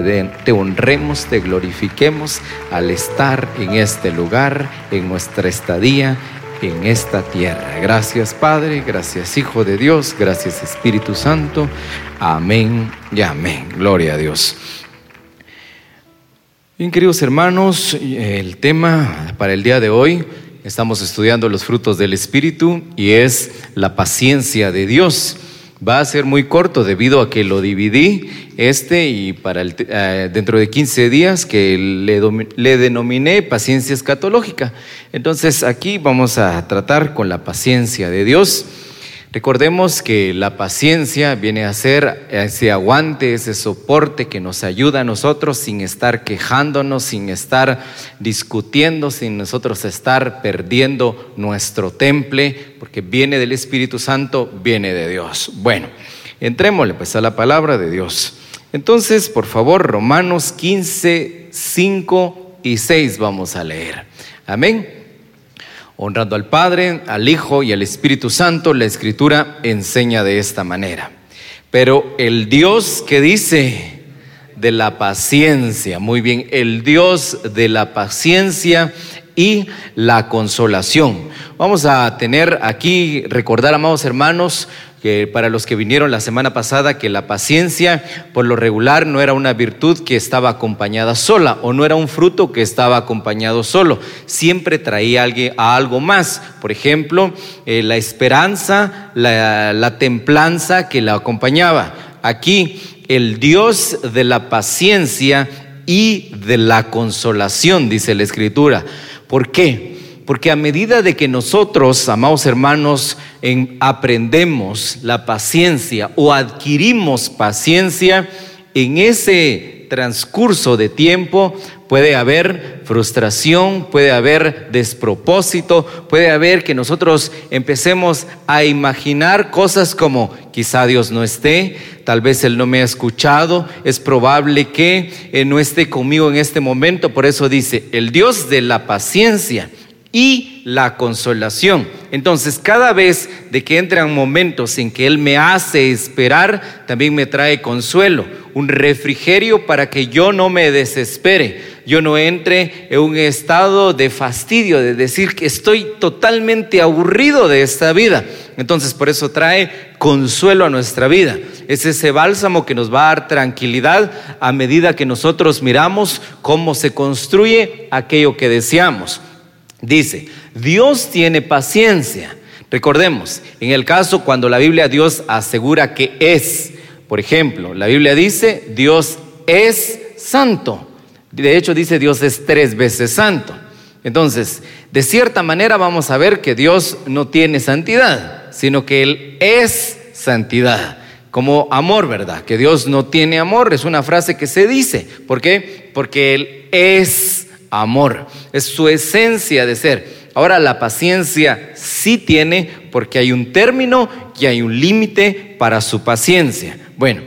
te, honremos, te glorifiquemos al estar en este lugar, en nuestra estadía, en esta tierra. Gracias Padre, gracias Hijo de Dios, gracias Espíritu Santo. Amén y amén. Gloria a Dios. Bien, queridos hermanos, el tema para el día de hoy, estamos estudiando los frutos del Espíritu y es la paciencia de Dios. Va a ser muy corto debido a que lo dividí este y para el, eh, dentro de 15 días que le, le denominé paciencia escatológica. Entonces aquí vamos a tratar con la paciencia de Dios. Recordemos que la paciencia viene a ser ese aguante, ese soporte que nos ayuda a nosotros sin estar quejándonos, sin estar discutiendo, sin nosotros estar perdiendo nuestro temple, porque viene del Espíritu Santo, viene de Dios. Bueno, entrémosle pues a la palabra de Dios. Entonces, por favor, Romanos 15, 5 y 6 vamos a leer. Amén. Honrando al Padre, al Hijo y al Espíritu Santo, la Escritura enseña de esta manera. Pero el Dios que dice de la paciencia, muy bien, el Dios de la paciencia y la consolación. Vamos a tener aquí, recordar, amados hermanos, que para los que vinieron la semana pasada, que la paciencia por lo regular no era una virtud que estaba acompañada sola o no era un fruto que estaba acompañado solo, siempre traía a algo más. Por ejemplo, eh, la esperanza, la, la templanza que la acompañaba. Aquí, el Dios de la paciencia y de la consolación, dice la Escritura. ¿Por qué? Porque a medida de que nosotros, amados hermanos, aprendemos la paciencia o adquirimos paciencia, en ese transcurso de tiempo puede haber frustración, puede haber despropósito, puede haber que nosotros empecemos a imaginar cosas como quizá Dios no esté, tal vez Él no me ha escuchado, es probable que eh, no esté conmigo en este momento, por eso dice, el Dios de la paciencia y la consolación. Entonces, cada vez de que entran momentos en que Él me hace esperar, también me trae consuelo, un refrigerio para que yo no me desespere, yo no entre en un estado de fastidio, de decir que estoy totalmente aburrido de esta vida. Entonces, por eso trae consuelo a nuestra vida. Es ese bálsamo que nos va a dar tranquilidad a medida que nosotros miramos cómo se construye aquello que deseamos. Dice, Dios tiene paciencia. Recordemos, en el caso cuando la Biblia Dios asegura que es, por ejemplo, la Biblia dice, Dios es santo. De hecho dice, Dios es tres veces santo. Entonces, de cierta manera vamos a ver que Dios no tiene santidad, sino que Él es santidad. Como amor, ¿verdad? Que Dios no tiene amor, es una frase que se dice. ¿Por qué? Porque Él es amor, es su esencia de ser. Ahora la paciencia sí tiene porque hay un término y hay un límite para su paciencia. Bueno,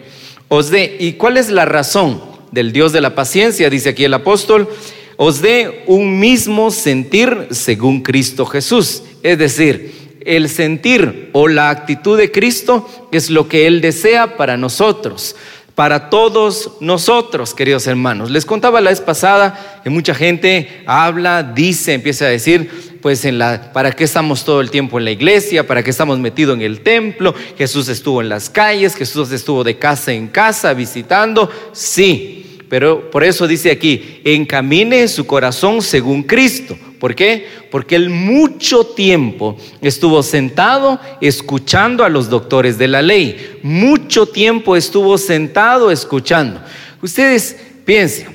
os dé, ¿y cuál es la razón del Dios de la paciencia? Dice aquí el apóstol, os dé un mismo sentir según Cristo Jesús. Es decir, el sentir o la actitud de Cristo es lo que Él desea para nosotros para todos nosotros, queridos hermanos. Les contaba la vez pasada que mucha gente habla, dice, empieza a decir, pues en la, ¿para qué estamos todo el tiempo en la iglesia? ¿Para qué estamos metidos en el templo? Jesús estuvo en las calles, Jesús estuvo de casa en casa visitando. Sí, pero por eso dice aquí, encamine su corazón según Cristo. ¿Por qué? Porque él mucho tiempo estuvo sentado escuchando a los doctores de la ley. Mucho tiempo estuvo sentado escuchando. Ustedes piensen,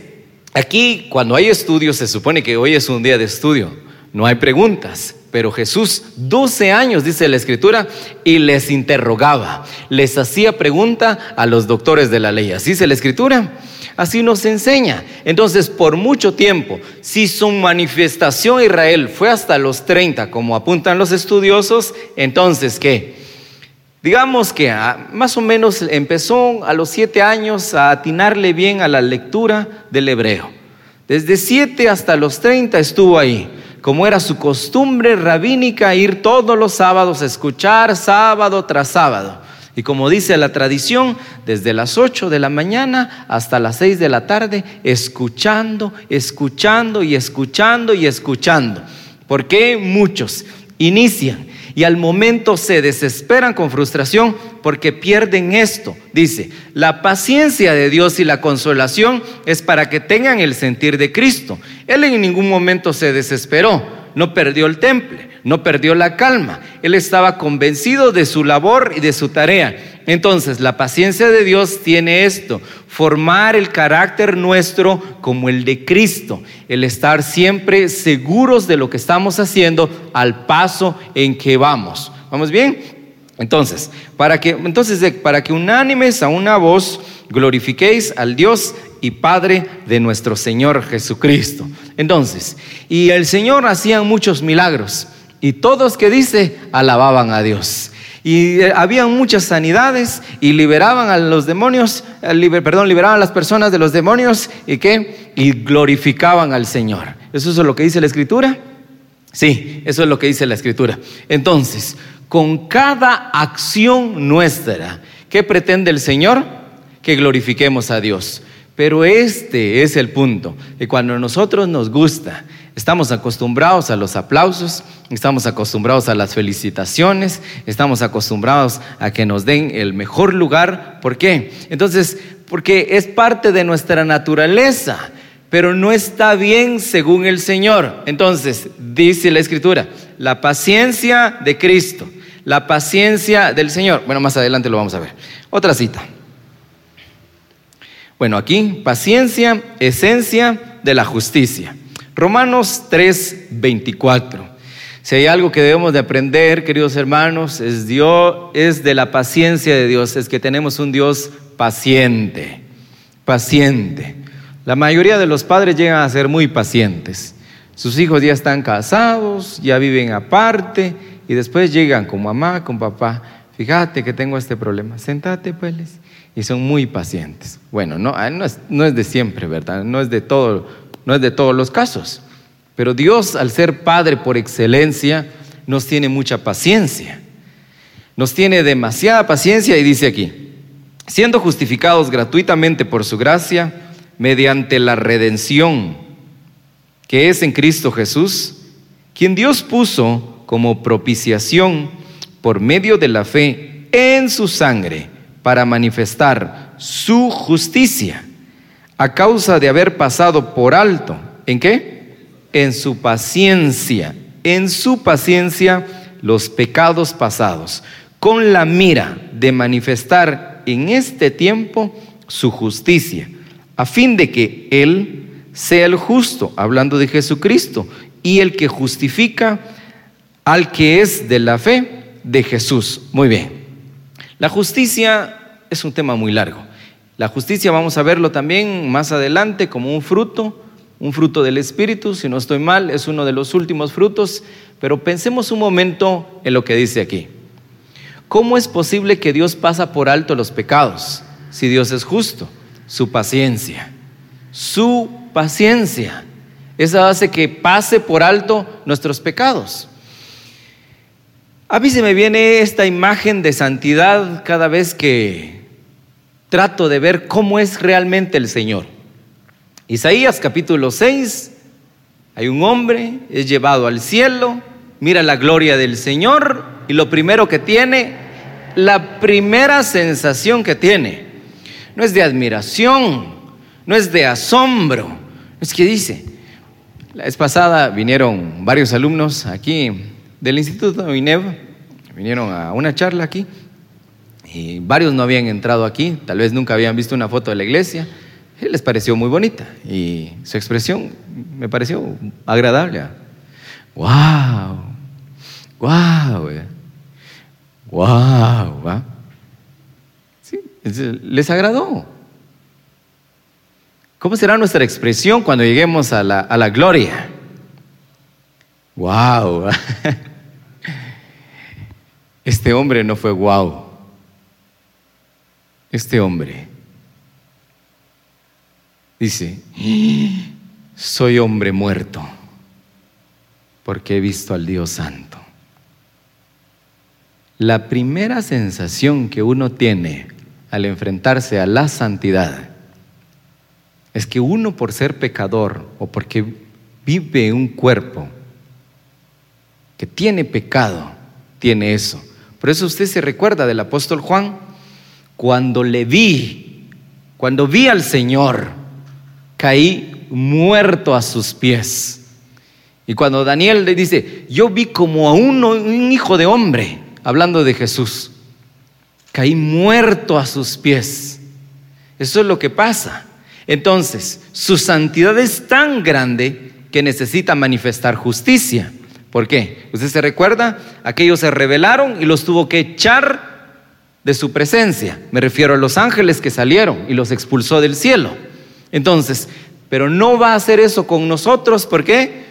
aquí cuando hay estudios se supone que hoy es un día de estudio, no hay preguntas. Pero Jesús, 12 años, dice la escritura, y les interrogaba, les hacía pregunta a los doctores de la ley. ¿Así dice la escritura? Así nos enseña. Entonces, por mucho tiempo, si su manifestación a Israel fue hasta los 30, como apuntan los estudiosos, entonces, ¿qué? Digamos que más o menos empezó a los siete años a atinarle bien a la lectura del hebreo. Desde siete hasta los 30 estuvo ahí como era su costumbre rabínica, ir todos los sábados a escuchar sábado tras sábado. Y como dice la tradición, desde las 8 de la mañana hasta las 6 de la tarde, escuchando, escuchando y escuchando y escuchando. Porque muchos inician y al momento se desesperan con frustración porque pierden esto. Dice, la paciencia de Dios y la consolación es para que tengan el sentir de Cristo. Él en ningún momento se desesperó, no perdió el temple, no perdió la calma. Él estaba convencido de su labor y de su tarea. Entonces, la paciencia de Dios tiene esto, formar el carácter nuestro como el de Cristo, el estar siempre seguros de lo que estamos haciendo al paso en que vamos. ¿Vamos bien? Entonces, para que, entonces, para que unánimes a una voz glorifiquéis al Dios y Padre de nuestro Señor Jesucristo. Entonces, y el Señor hacía muchos milagros y todos que dice alababan a Dios. Y eh, había muchas sanidades y liberaban a los demonios, eh, perdón, liberaban a las personas de los demonios y qué? Y glorificaban al Señor. ¿Eso es lo que dice la Escritura? Sí, eso es lo que dice la Escritura. Entonces, con cada acción nuestra, ¿qué pretende el Señor? Que glorifiquemos a Dios. Pero este es el punto, que cuando a nosotros nos gusta, estamos acostumbrados a los aplausos, estamos acostumbrados a las felicitaciones, estamos acostumbrados a que nos den el mejor lugar. ¿Por qué? Entonces, porque es parte de nuestra naturaleza, pero no está bien según el Señor. Entonces, dice la Escritura, la paciencia de Cristo, la paciencia del Señor. Bueno, más adelante lo vamos a ver. Otra cita. Bueno, aquí, paciencia, esencia de la justicia. Romanos 3, 24. Si hay algo que debemos de aprender, queridos hermanos, es Dios, es de la paciencia de Dios, es que tenemos un Dios paciente, paciente. La mayoría de los padres llegan a ser muy pacientes. Sus hijos ya están casados, ya viven aparte y después llegan con mamá, con papá. Fíjate que tengo este problema. Sentate, pues y son muy pacientes. Bueno, no, no, es, no es de siempre, ¿verdad? No es de, todo, no es de todos los casos. Pero Dios, al ser Padre por excelencia, nos tiene mucha paciencia. Nos tiene demasiada paciencia y dice aquí, siendo justificados gratuitamente por su gracia, mediante la redención que es en Cristo Jesús, quien Dios puso como propiciación por medio de la fe en su sangre para manifestar su justicia a causa de haber pasado por alto. ¿En qué? En su paciencia, en su paciencia los pecados pasados, con la mira de manifestar en este tiempo su justicia, a fin de que Él sea el justo, hablando de Jesucristo, y el que justifica al que es de la fe de Jesús. Muy bien. La justicia es un tema muy largo. La justicia vamos a verlo también más adelante como un fruto, un fruto del Espíritu, si no estoy mal, es uno de los últimos frutos, pero pensemos un momento en lo que dice aquí. ¿Cómo es posible que Dios pasa por alto los pecados si Dios es justo? Su paciencia, su paciencia. Esa hace que pase por alto nuestros pecados. A mí se me viene esta imagen de santidad cada vez que trato de ver cómo es realmente el Señor. Isaías capítulo 6, hay un hombre, es llevado al cielo, mira la gloria del Señor y lo primero que tiene, la primera sensación que tiene, no es de admiración, no es de asombro, es que dice, la vez pasada vinieron varios alumnos aquí del Instituto de INEV, vinieron a una charla aquí y varios no habían entrado aquí, tal vez nunca habían visto una foto de la iglesia. Les pareció muy bonita y su expresión me pareció agradable. ¡Wow! ¡Wow! ¡Wow! Sí, les agradó. ¿Cómo será nuestra expresión cuando lleguemos a la, a la gloria? ¡Wow! Este hombre no fue guau. Este hombre dice, soy hombre muerto porque he visto al Dios Santo. La primera sensación que uno tiene al enfrentarse a la santidad es que uno por ser pecador o porque vive un cuerpo que tiene pecado, tiene eso. Por eso usted se recuerda del apóstol Juan, cuando le vi, cuando vi al Señor, caí muerto a sus pies. Y cuando Daniel le dice, yo vi como a uno, un hijo de hombre, hablando de Jesús, caí muerto a sus pies. Eso es lo que pasa. Entonces, su santidad es tan grande que necesita manifestar justicia. ¿Por qué? ¿Usted se recuerda? Aquellos se rebelaron y los tuvo que echar de su presencia. Me refiero a los ángeles que salieron y los expulsó del cielo. Entonces, pero no va a hacer eso con nosotros. ¿Por qué?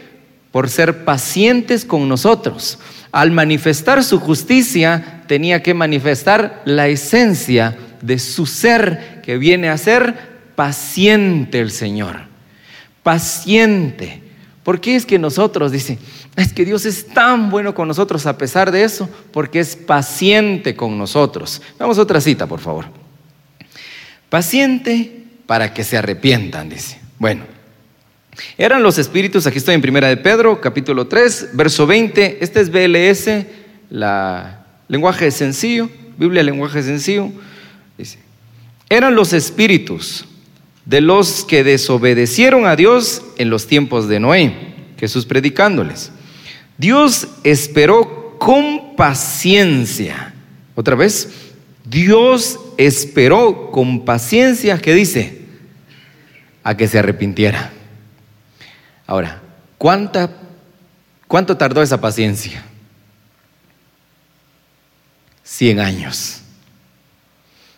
Por ser pacientes con nosotros. Al manifestar su justicia, tenía que manifestar la esencia de su ser, que viene a ser paciente el Señor. Paciente. ¿Por qué es que nosotros, dice, es que Dios es tan bueno con nosotros a pesar de eso, porque es paciente con nosotros. Vamos a otra cita, por favor. Paciente para que se arrepientan, dice. Bueno, eran los espíritus, aquí estoy en Primera de Pedro, capítulo 3, verso 20. Este es BLS, la lenguaje sencillo, Biblia lenguaje sencillo. Dice, eran los espíritus de los que desobedecieron a Dios en los tiempos de Noé, Jesús predicándoles. Dios esperó con paciencia. Otra vez, Dios esperó con paciencia, ¿qué dice? A que se arrepintiera. Ahora, ¿cuánta, ¿cuánto tardó esa paciencia? Cien años.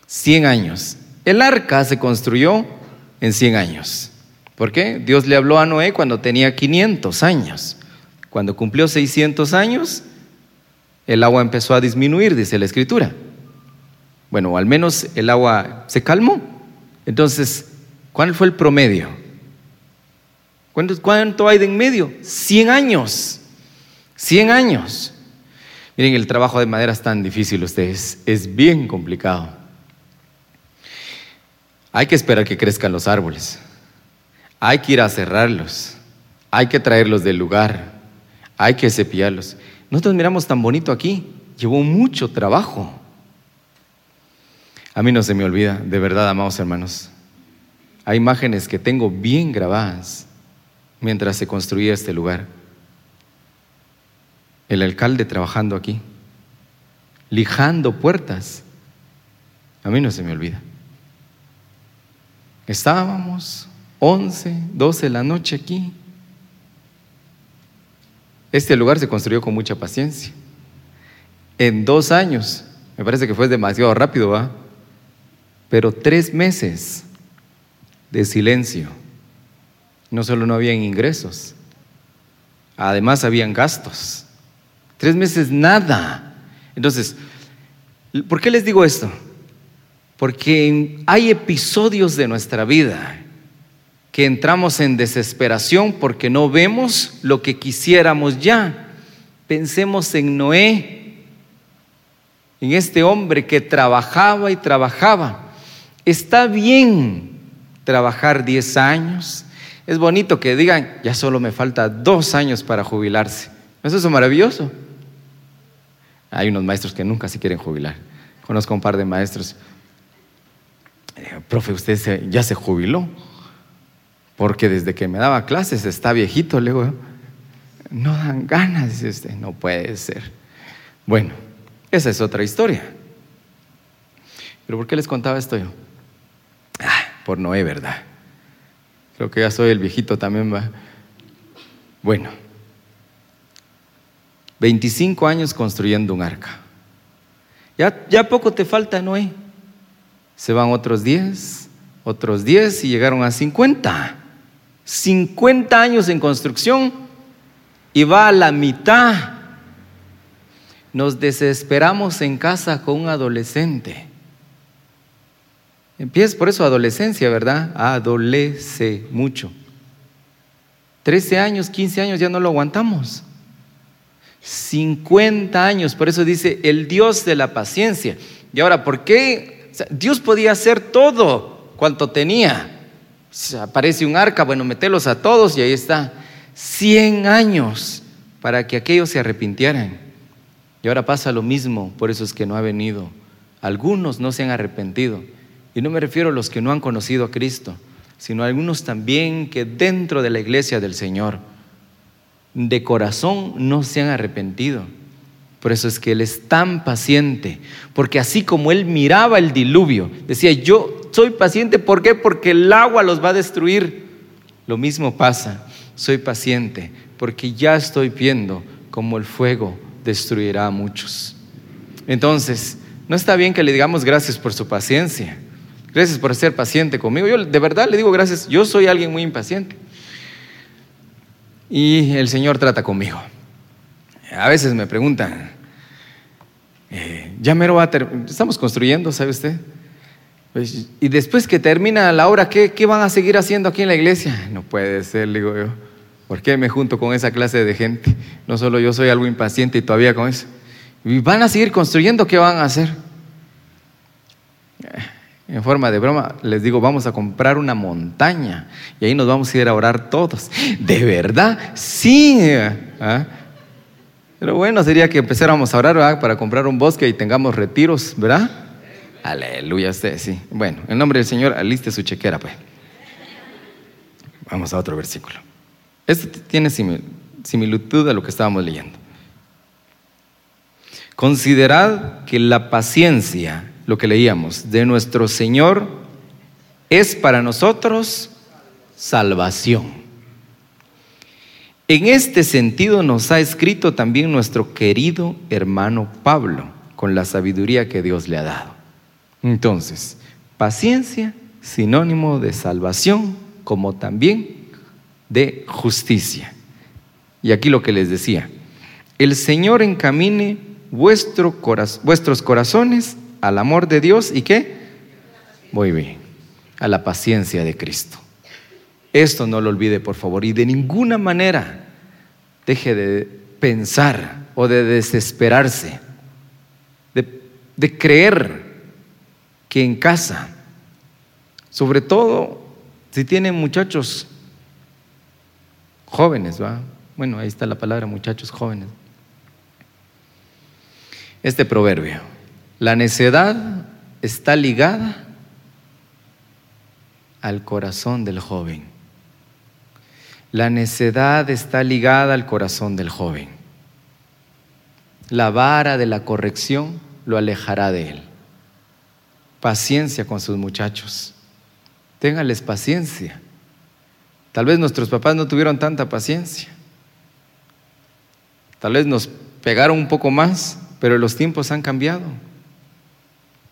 Cien años. El arca se construyó en 100 años. ¿Por qué? Dios le habló a Noé cuando tenía 500 años. Cuando cumplió 600 años, el agua empezó a disminuir, dice la escritura. Bueno, al menos el agua se calmó. Entonces, ¿cuál fue el promedio? ¿Cuánto, hay de en medio? 100 años. 100 años. Miren, el trabajo de madera es tan difícil, ustedes. Es bien complicado. Hay que esperar que crezcan los árboles. Hay que ir a cerrarlos. Hay que traerlos del lugar. Hay que cepillarlos. Nosotros miramos tan bonito aquí. Llevó mucho trabajo. A mí no se me olvida, de verdad, amados hermanos. Hay imágenes que tengo bien grabadas mientras se construía este lugar. El alcalde trabajando aquí, lijando puertas. A mí no se me olvida. Estábamos 11, 12 de la noche aquí. Este lugar se construyó con mucha paciencia. En dos años, me parece que fue demasiado rápido, ¿va? Pero tres meses de silencio. No solo no habían ingresos, además habían gastos. Tres meses nada. Entonces, ¿por qué les digo esto? Porque hay episodios de nuestra vida que entramos en desesperación porque no vemos lo que quisiéramos ya. Pensemos en Noé, en este hombre que trabajaba y trabajaba. Está bien trabajar 10 años. Es bonito que digan, ya solo me falta dos años para jubilarse. Eso es maravilloso. Hay unos maestros que nunca se quieren jubilar. Conozco un par de maestros eh, profe, usted ya se jubiló, porque desde que me daba clases está viejito, le digo, no dan ganas, dice usted, no puede ser. Bueno, esa es otra historia. Pero ¿por qué les contaba esto yo? Por Noé, ¿verdad? Creo que ya soy el viejito también, va. Bueno, 25 años construyendo un arca. Ya, ya poco te falta, Noé. Se van otros 10, otros 10 y llegaron a 50. 50 años en construcción y va a la mitad. Nos desesperamos en casa con un adolescente. Empieza por eso adolescencia, ¿verdad? Adolece mucho. 13 años, 15 años ya no lo aguantamos. 50 años, por eso dice el Dios de la paciencia. Y ahora, ¿por qué? Dios podía hacer todo cuanto tenía. aparece un arca, bueno, metelos a todos y ahí está. 100 años para que aquellos se arrepintieran. Y ahora pasa lo mismo, por eso es que no ha venido. Algunos no se han arrepentido. Y no me refiero a los que no han conocido a Cristo, sino a algunos también que dentro de la iglesia del Señor, de corazón, no se han arrepentido. Por eso es que Él es tan paciente, porque así como Él miraba el diluvio, decía, yo soy paciente, ¿por qué? Porque el agua los va a destruir. Lo mismo pasa, soy paciente, porque ya estoy viendo cómo el fuego destruirá a muchos. Entonces, no está bien que le digamos gracias por su paciencia, gracias por ser paciente conmigo. Yo de verdad le digo gracias, yo soy alguien muy impaciente. Y el Señor trata conmigo. A veces me preguntan, eh, ya mero va a estamos construyendo, ¿sabe usted? Pues, y después que termina la obra, ¿qué, ¿qué, van a seguir haciendo aquí en la iglesia? No puede ser, digo yo. ¿Por qué me junto con esa clase de gente? No solo yo soy algo impaciente y todavía con eso. ¿Y van a seguir construyendo? ¿Qué van a hacer? En forma de broma, les digo, vamos a comprar una montaña y ahí nos vamos a ir a orar todos. ¿De verdad? Sí. ¿Ah? Pero bueno, sería que empezáramos a orar para comprar un bosque y tengamos retiros, ¿verdad? Aleluya, usted, sí. Bueno, en nombre del Señor, aliste su chequera, pues. Vamos a otro versículo. Este tiene similitud a lo que estábamos leyendo. Considerad que la paciencia, lo que leíamos, de nuestro Señor es para nosotros salvación. En este sentido nos ha escrito también nuestro querido hermano Pablo, con la sabiduría que Dios le ha dado. Entonces, paciencia, sinónimo de salvación, como también de justicia. Y aquí lo que les decía, el Señor encamine vuestro vuestros corazones al amor de Dios y qué? Muy bien, a la paciencia de Cristo. Esto no lo olvide, por favor, y de ninguna manera deje de pensar o de desesperarse, de, creer que en casa, sobre todo si tienen muchachos jóvenes, ¿va? Bueno, ahí está la palabra muchachos jóvenes. Este proverbio, la necedad está ligada al corazón del joven. La necedad está ligada al corazón del joven. La vara de la corrección lo alejará de él. Paciencia con sus muchachos. Ténganles paciencia. Tal vez nuestros papás no tuvieron tanta paciencia. Tal vez nos pegaron un poco más, pero los tiempos han cambiado.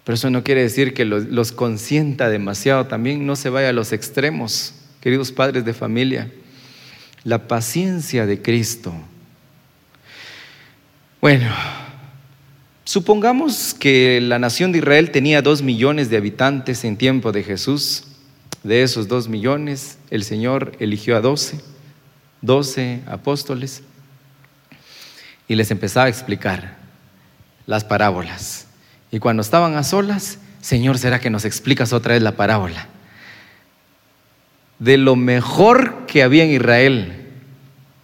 Pero eso no quiere decir que los, los consienta demasiado también. No se vaya a los extremos, queridos padres de familia la paciencia de Cristo. Bueno, supongamos que la nación de Israel tenía dos millones de habitantes en tiempo de Jesús. De esos dos millones, el Señor eligió a doce, doce apóstoles, y les empezaba a explicar las parábolas. Y cuando estaban a solas, Señor, ¿será que nos explicas otra vez la parábola? de lo mejor que había en Israel.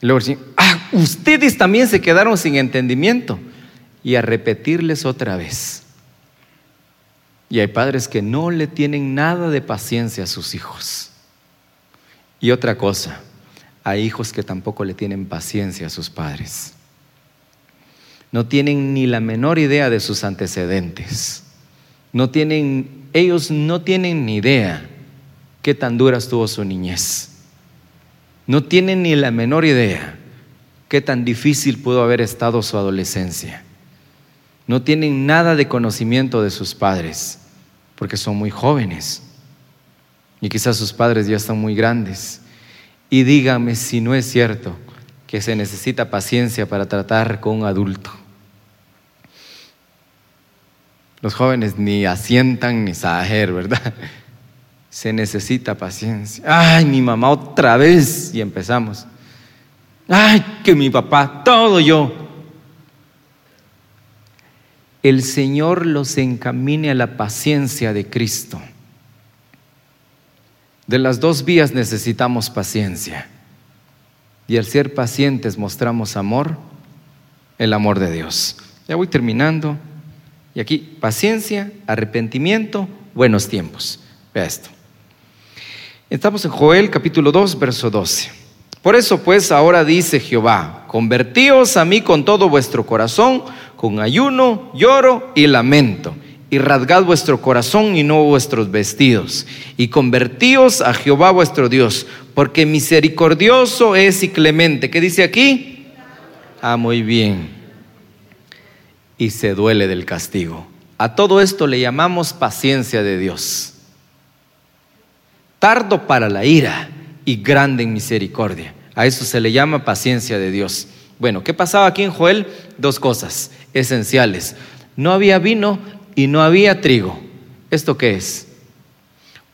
luego ah, ustedes también se quedaron sin entendimiento. Y a repetirles otra vez. Y hay padres que no le tienen nada de paciencia a sus hijos. Y otra cosa, hay hijos que tampoco le tienen paciencia a sus padres. No tienen ni la menor idea de sus antecedentes. No tienen, ellos no tienen ni idea qué tan dura estuvo su niñez. No tienen ni la menor idea qué tan difícil pudo haber estado su adolescencia. No tienen nada de conocimiento de sus padres, porque son muy jóvenes. Y quizás sus padres ya están muy grandes. Y dígame si no es cierto que se necesita paciencia para tratar con un adulto. Los jóvenes ni asientan ni saber, ¿verdad? se necesita paciencia. Ay, mi mamá otra vez. Y empezamos. Ay, que mi papá, todo yo. el Señor los encamine a la paciencia de Cristo. De las dos vías necesitamos paciencia. Y al ser pacientes mostramos amor, el amor de Dios. Ya voy terminando. Y aquí, paciencia, arrepentimiento, buenos tiempos. Vea esto. Estamos en Joel capítulo 2, verso 12. Por eso pues ahora dice Jehová, convertíos a mí con todo vuestro corazón, con ayuno, lloro y lamento, y rasgad vuestro corazón y no vuestros vestidos, y convertíos a Jehová vuestro Dios, porque misericordioso es y clemente. ¿Qué dice aquí? Ah, muy bien. Y se duele del castigo. A todo esto le llamamos paciencia de Dios. Tardo para la ira y grande en misericordia. A eso se le llama paciencia de Dios. Bueno, ¿qué pasaba aquí en Joel? Dos cosas esenciales. No había vino y no había trigo. ¿Esto qué es?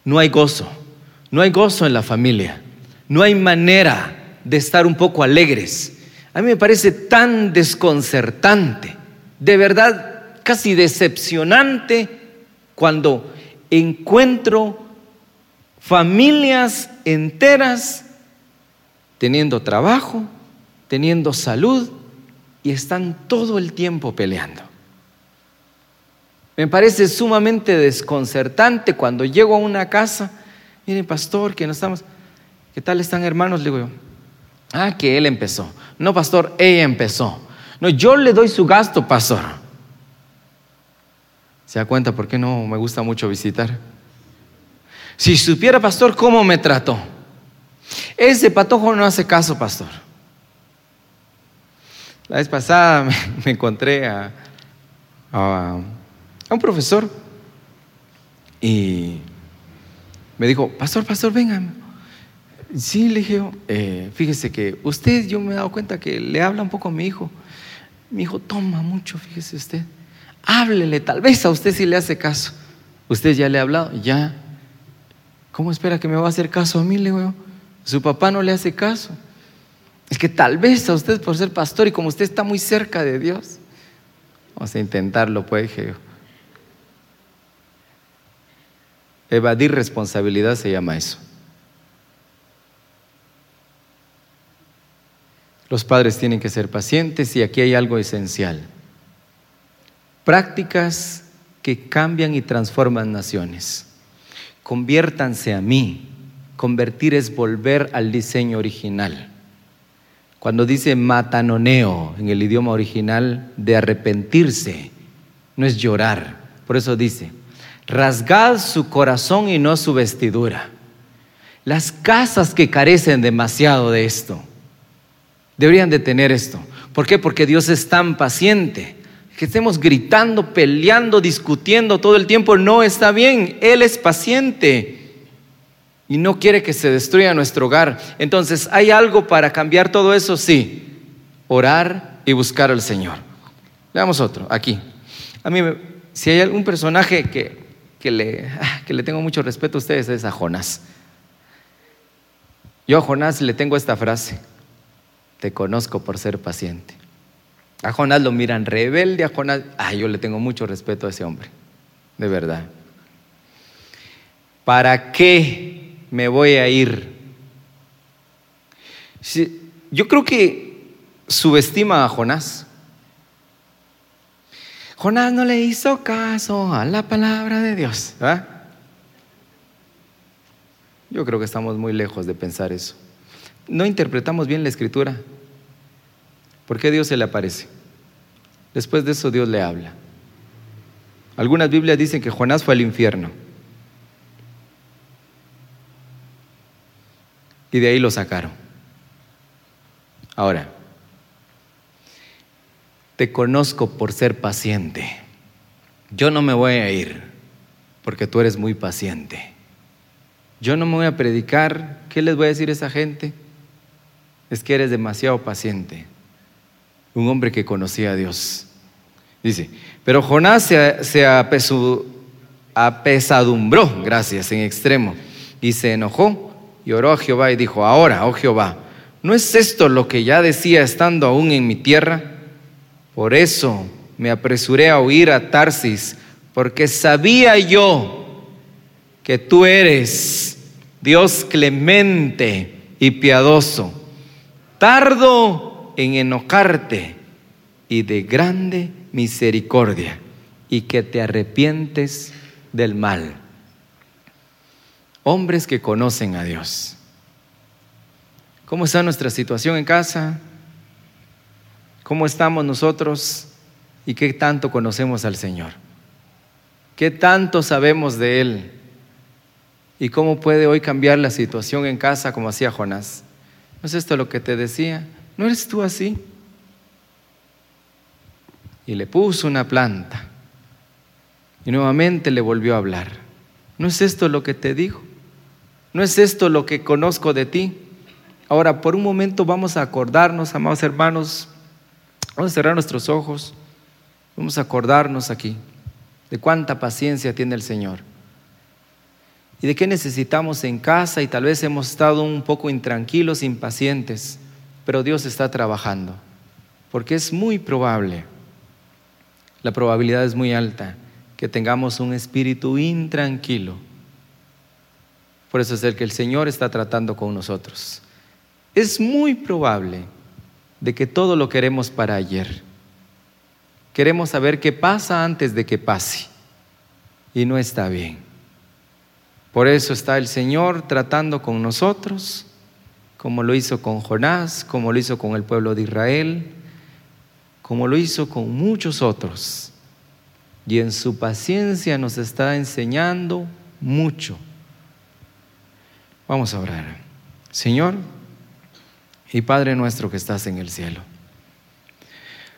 No hay gozo. No hay gozo en la familia. No hay manera de estar un poco alegres. A mí me parece tan desconcertante, de verdad casi decepcionante cuando encuentro familias enteras teniendo trabajo, teniendo salud y están todo el tiempo peleando. Me parece sumamente desconcertante cuando llego a una casa, miren pastor, que no estamos, ¿qué tal están hermanos? Le digo yo, ah, que él empezó. No, pastor, ella empezó. No, yo le doy su gasto, pastor. ¿Se da cuenta por qué no me gusta mucho visitar? Si supiera, pastor, cómo me trató. Ese patojo no hace caso, pastor. La vez pasada me, encontré a, a, un profesor y me dijo, pastor, pastor, venga. Sí, le dije, eh, fíjese que usted, yo me he dado cuenta que le habla un poco a mi hijo. Mi hijo toma mucho, fíjese usted. Háblele, tal vez a usted sí le hace caso. ¿Usted ya le ha hablado? Ya. ¿Cómo espera que me va a hacer caso a mí? Le digo, su papá no le hace caso. Es que tal vez a usted por ser pastor y como usted está muy cerca de Dios, vamos a intentarlo, pues. Evadir responsabilidad se llama eso. Los padres tienen que ser pacientes y aquí hay algo esencial. Prácticas que cambian y transforman naciones. Conviértanse a mí. Convertir es volver al diseño original. Cuando dice matanoneo en el idioma original de arrepentirse, no es llorar. Por eso dice, rasgad su corazón y no su vestidura. Las casas que carecen demasiado de esto deberían de tener esto. ¿Por qué? Porque Dios es tan paciente. Que estemos gritando, peleando, discutiendo todo el tiempo no está bien. Él es paciente y no quiere que se destruya nuestro hogar. Entonces, ¿hay algo para cambiar todo eso? Sí, orar y buscar al Señor. Veamos otro, aquí. A mí, si hay algún personaje que, que, le, ah, que le tengo mucho respeto a ustedes, es a Jonás. Yo a Jonás le tengo esta frase, te conozco por ser paciente. A Jonás lo miran rebelde, a Jonás, ay, yo le tengo mucho respeto a ese hombre, de verdad. ¿Para qué me voy a ir. Yo creo que subestima a Jonás. Jonás no le hizo caso a la palabra de Dios. Yo creo que estamos muy lejos de pensar eso. No interpretamos bien la escritura. ¿Por qué Dios se le aparece? Después de eso Dios le habla. Algunas Biblias dicen que Jonás fue al infierno. Y de ahí lo sacaron. Ahora, te conozco por ser paciente. Yo no me voy a ir porque tú eres muy paciente. Yo no me voy a predicar. ¿Qué les voy a decir a esa gente? Es que eres demasiado paciente. Un hombre que conocía a Dios. Dice, pero Jonás se, apesadumbró, gracias, en extremo, y se enojó y oró a Jehová y dijo, ahora, oh Jehová, ¿no es esto lo que ya decía estando aún en mi tierra? Por eso me apresuré a huir a Tarsis, porque sabía yo que tú eres Dios clemente y piadoso, tardo en enojarte y de grande misericordia, y que te arrepientes del mal. Hombres que conocen a Dios. ¿Cómo está nuestra situación en casa? ¿Cómo estamos nosotros? ¿Y qué tanto conocemos al Señor? ¿Qué tanto sabemos de Él? ¿Y cómo puede hoy cambiar la situación en casa como hacía Jonás? ¿No es esto lo que te decía? ¿No eres tú así? Y le puso una planta. Y nuevamente le volvió a hablar. ¿No es esto lo que te digo? ¿No es esto lo que conozco de ti? Ahora, por un momento vamos a acordarnos, amados hermanos, vamos a cerrar nuestros ojos, vamos a acordarnos aquí de cuánta paciencia tiene el Señor y de qué necesitamos en casa y tal vez hemos estado un poco intranquilos, impacientes, pero Dios está trabajando, porque es muy probable, la probabilidad es muy alta, que tengamos un espíritu intranquilo. Por eso es el que el Señor está tratando con nosotros. Es muy probable de que todo lo queremos para ayer. Queremos saber qué pasa antes de que pase. Y no está bien. Por eso está el Señor tratando con nosotros, como lo hizo con Jonás, como lo hizo con el pueblo de Israel, como lo hizo con muchos otros. Y en su paciencia nos está enseñando mucho. Vamos a orar. Señor y Padre nuestro que estás en el cielo,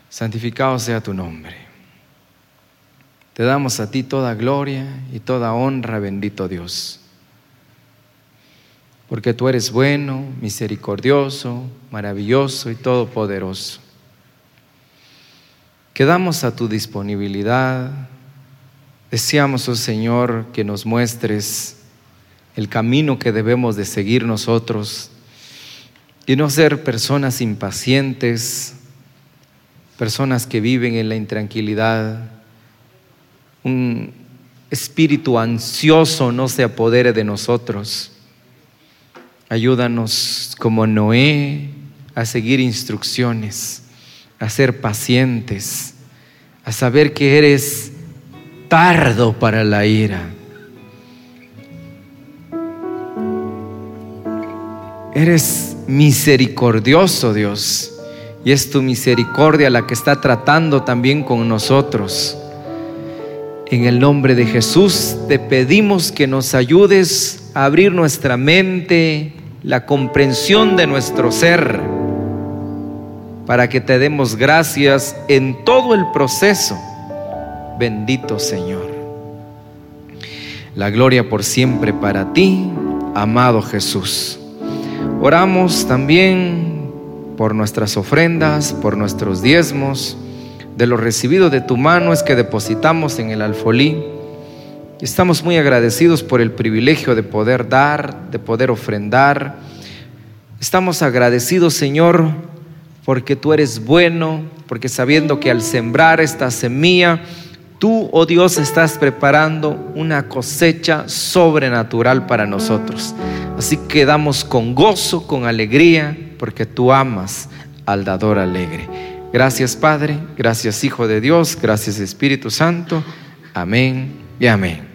santificado sea tu nombre. Te damos a ti toda gloria y toda honra, bendito Dios. Porque tú eres bueno, misericordioso, maravilloso y todopoderoso. Quedamos a tu disponibilidad. Deseamos, oh Señor, que nos muestres el camino que debemos de seguir nosotros y no ser personas impacientes, personas que viven en la intranquilidad, un espíritu ansioso no se apodere de nosotros. Ayúdanos como Noé a seguir instrucciones, a ser pacientes, a saber que eres tardo para la ira. Eres misericordioso, Dios, y es tu misericordia la que está tratando también con nosotros. En el nombre de Jesús te pedimos que nos ayudes a abrir nuestra mente, la comprensión de nuestro ser, para que te demos gracias en todo el proceso. Bendito Señor. La gloria por siempre para ti, amado Jesús. Oramos también por nuestras ofrendas, por nuestros diezmos de lo recibido de tu mano es que depositamos en el alfolí. Estamos muy agradecidos por el privilegio de poder dar, de poder ofrendar. Estamos agradecidos, Señor, porque tú eres bueno, porque sabiendo que al sembrar esta semilla, tú, oh Dios, estás preparando una cosecha sobrenatural para nosotros. Así que damos con gozo, con alegría, porque tú amas al dador alegre. Gracias Padre, gracias Hijo de Dios, gracias Espíritu Santo. Amén y amén.